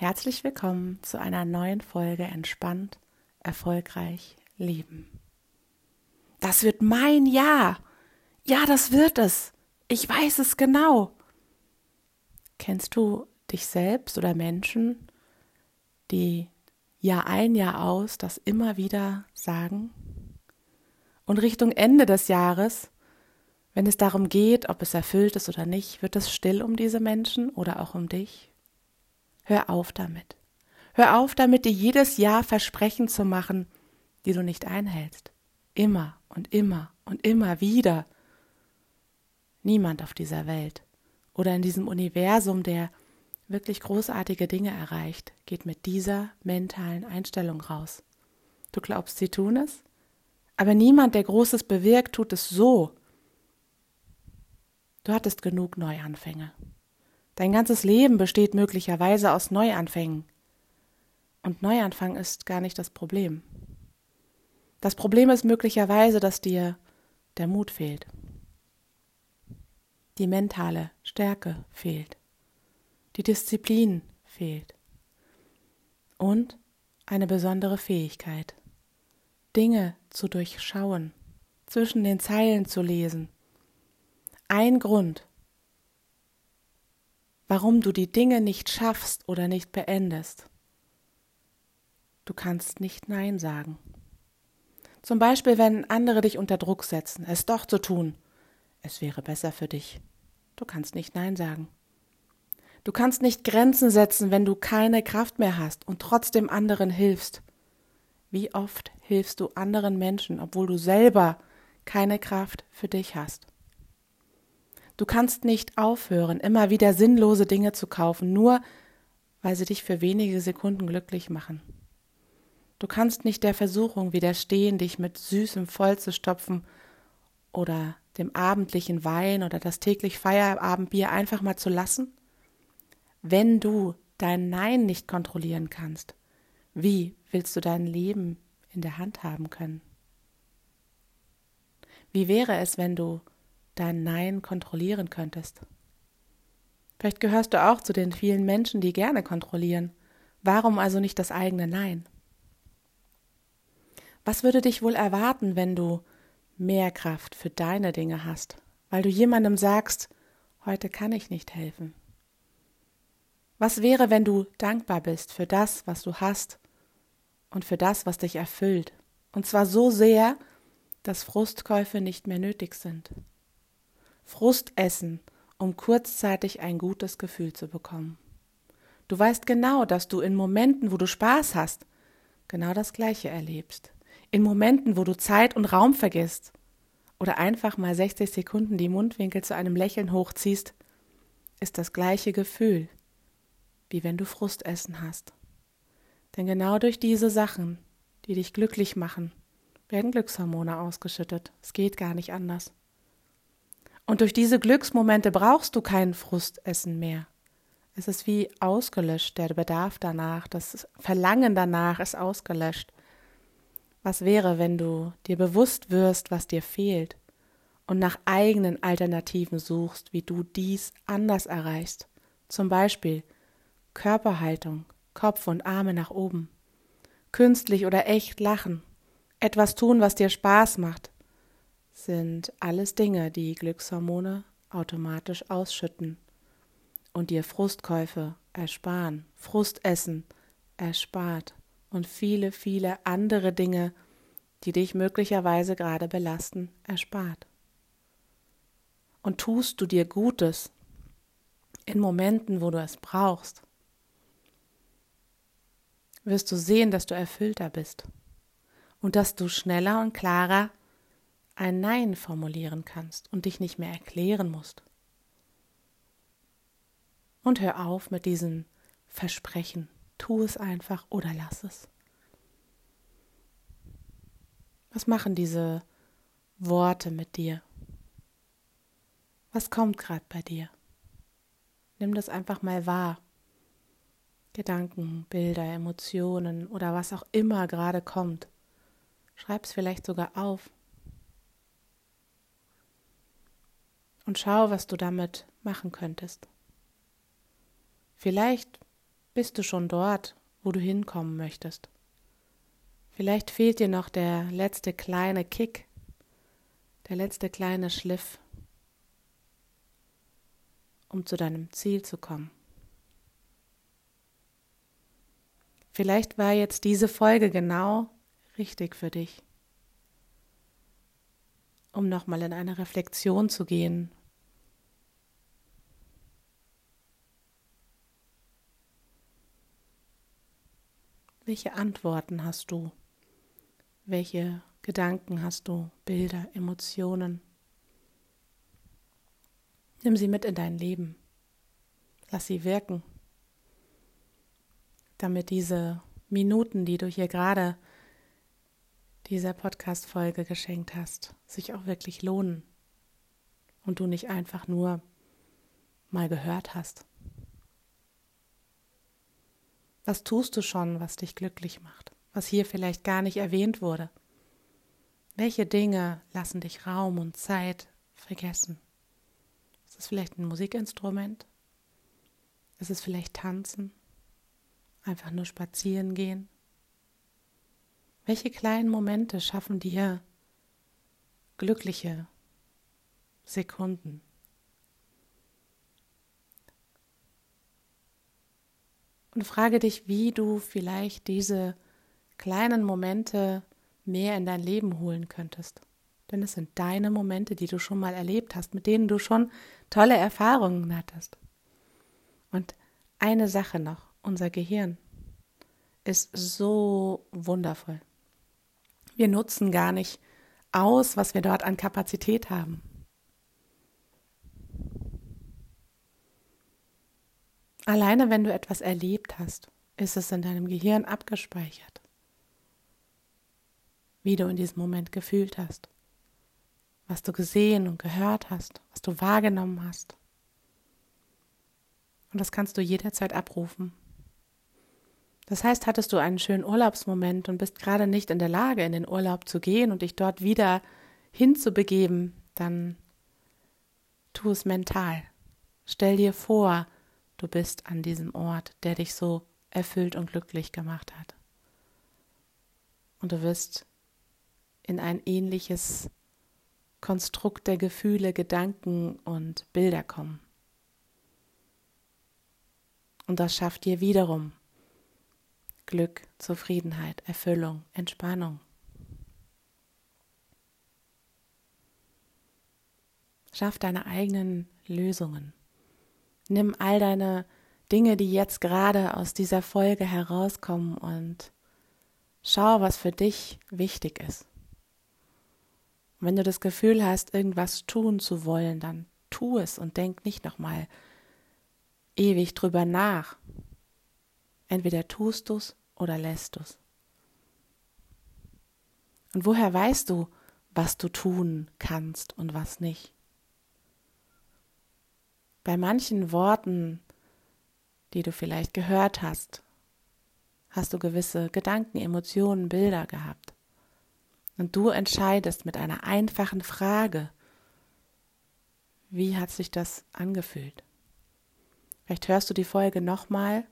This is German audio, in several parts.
Herzlich willkommen zu einer neuen Folge Entspannt, erfolgreich leben. Das wird mein Jahr. Ja, das wird es. Ich weiß es genau. Kennst du dich selbst oder Menschen, die Jahr ein, Jahr aus das immer wieder sagen? Und Richtung Ende des Jahres, wenn es darum geht, ob es erfüllt ist oder nicht, wird es still um diese Menschen oder auch um dich? Hör auf damit. Hör auf damit, dir jedes Jahr Versprechen zu machen, die du nicht einhältst. Immer und immer und immer wieder. Niemand auf dieser Welt oder in diesem Universum, der wirklich großartige Dinge erreicht, geht mit dieser mentalen Einstellung raus. Du glaubst, sie tun es? Aber niemand, der Großes bewirkt, tut es so. Du hattest genug Neuanfänge. Dein ganzes Leben besteht möglicherweise aus Neuanfängen. Und Neuanfang ist gar nicht das Problem. Das Problem ist möglicherweise, dass dir der Mut fehlt. Die mentale Stärke fehlt. Die Disziplin fehlt. Und eine besondere Fähigkeit, Dinge zu durchschauen, zwischen den Zeilen zu lesen. Ein Grund, warum du die Dinge nicht schaffst oder nicht beendest. Du kannst nicht Nein sagen. Zum Beispiel, wenn andere dich unter Druck setzen, es doch zu tun. Es wäre besser für dich. Du kannst nicht Nein sagen. Du kannst nicht Grenzen setzen, wenn du keine Kraft mehr hast und trotzdem anderen hilfst. Wie oft hilfst du anderen Menschen, obwohl du selber keine Kraft für dich hast? Du kannst nicht aufhören, immer wieder sinnlose Dinge zu kaufen, nur weil sie dich für wenige Sekunden glücklich machen. Du kannst nicht der Versuchung widerstehen, dich mit Süßem vollzustopfen oder dem abendlichen Wein oder das täglich Feierabendbier einfach mal zu lassen? Wenn du dein Nein nicht kontrollieren kannst, wie willst du dein Leben in der Hand haben können? Wie wäre es, wenn du dein Nein kontrollieren könntest? Vielleicht gehörst du auch zu den vielen Menschen, die gerne kontrollieren. Warum also nicht das eigene Nein? Was würde dich wohl erwarten, wenn du mehr Kraft für deine Dinge hast, weil du jemandem sagst, heute kann ich nicht helfen? Was wäre, wenn du dankbar bist für das, was du hast und für das, was dich erfüllt, und zwar so sehr, dass Frustkäufe nicht mehr nötig sind? Frust essen, um kurzzeitig ein gutes Gefühl zu bekommen. Du weißt genau, dass du in Momenten, wo du Spaß hast, genau das Gleiche erlebst. In Momenten, wo du Zeit und Raum vergisst oder einfach mal 60 Sekunden die Mundwinkel zu einem Lächeln hochziehst, ist das gleiche Gefühl wie wenn du Frustessen hast. Denn genau durch diese Sachen, die dich glücklich machen, werden Glückshormone ausgeschüttet. Es geht gar nicht anders. Und durch diese Glücksmomente brauchst du kein Frustessen mehr. Es ist wie ausgelöscht, der Bedarf danach, das Verlangen danach ist ausgelöscht. Was wäre, wenn du dir bewusst wirst, was dir fehlt und nach eigenen Alternativen suchst, wie du dies anders erreichst? Zum Beispiel Körperhaltung, Kopf und Arme nach oben. Künstlich oder echt lachen, etwas tun, was dir Spaß macht, sind alles Dinge, die Glückshormone automatisch ausschütten und dir Frustkäufe ersparen, Frustessen erspart und viele, viele andere Dinge, die dich möglicherweise gerade belasten, erspart. Und tust du dir Gutes in Momenten, wo du es brauchst, wirst du sehen, dass du erfüllter bist und dass du schneller und klarer ein Nein formulieren kannst und dich nicht mehr erklären musst. Und hör auf mit diesen Versprechen. Tu es einfach oder lass es. Was machen diese Worte mit dir? Was kommt gerade bei dir? Nimm das einfach mal wahr. Gedanken, Bilder, Emotionen oder was auch immer gerade kommt. Schreib es vielleicht sogar auf. Und schau, was du damit machen könntest. Vielleicht bist du schon dort, wo du hinkommen möchtest. Vielleicht fehlt dir noch der letzte kleine Kick, der letzte kleine Schliff, um zu deinem Ziel zu kommen. Vielleicht war jetzt diese Folge genau richtig für dich, um nochmal in eine Reflexion zu gehen. Welche Antworten hast du? Welche Gedanken hast du? Bilder, Emotionen? Nimm sie mit in dein Leben. Lass sie wirken damit diese Minuten, die du hier gerade dieser Podcast-Folge geschenkt hast, sich auch wirklich lohnen und du nicht einfach nur mal gehört hast. Was tust du schon, was dich glücklich macht, was hier vielleicht gar nicht erwähnt wurde? Welche Dinge lassen dich Raum und Zeit vergessen? Ist es vielleicht ein Musikinstrument? Ist es vielleicht Tanzen? Einfach nur spazieren gehen? Welche kleinen Momente schaffen dir glückliche Sekunden? Und frage dich, wie du vielleicht diese kleinen Momente mehr in dein Leben holen könntest. Denn es sind deine Momente, die du schon mal erlebt hast, mit denen du schon tolle Erfahrungen hattest. Und eine Sache noch. Unser Gehirn ist so wundervoll. Wir nutzen gar nicht aus, was wir dort an Kapazität haben. Alleine wenn du etwas erlebt hast, ist es in deinem Gehirn abgespeichert, wie du in diesem Moment gefühlt hast, was du gesehen und gehört hast, was du wahrgenommen hast. Und das kannst du jederzeit abrufen. Das heißt, hattest du einen schönen Urlaubsmoment und bist gerade nicht in der Lage, in den Urlaub zu gehen und dich dort wieder hinzubegeben, dann tu es mental. Stell dir vor, du bist an diesem Ort, der dich so erfüllt und glücklich gemacht hat. Und du wirst in ein ähnliches Konstrukt der Gefühle, Gedanken und Bilder kommen. Und das schafft dir wiederum Glück, Zufriedenheit, Erfüllung, Entspannung. Schaff deine eigenen Lösungen. Nimm all deine Dinge, die jetzt gerade aus dieser Folge herauskommen und schau, was für dich wichtig ist. wenn du das Gefühl hast, irgendwas tun zu wollen, dann tu es und denk nicht nochmal ewig drüber nach. Entweder tust du es oder lässt du es? Und woher weißt du, was du tun kannst und was nicht? Bei manchen Worten, die du vielleicht gehört hast, hast du gewisse Gedanken, Emotionen, Bilder gehabt. Und du entscheidest mit einer einfachen Frage, wie hat sich das angefühlt? Vielleicht hörst du die Folge nochmal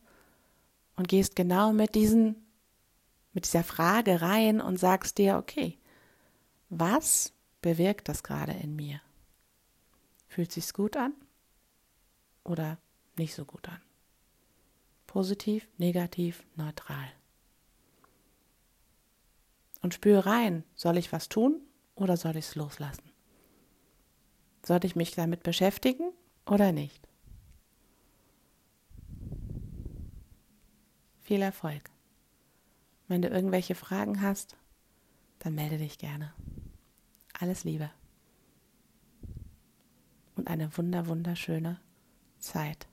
und gehst genau mit diesen, mit dieser Frage rein und sagst dir, okay, was bewirkt das gerade in mir? Fühlt sich's gut an oder nicht so gut an? Positiv, negativ, neutral. Und spüre rein, soll ich was tun oder soll ich es loslassen? Sollte ich mich damit beschäftigen oder nicht? Viel Erfolg. Wenn du irgendwelche Fragen hast, dann melde dich gerne. Alles Liebe. Und eine wunder, wunderschöne Zeit.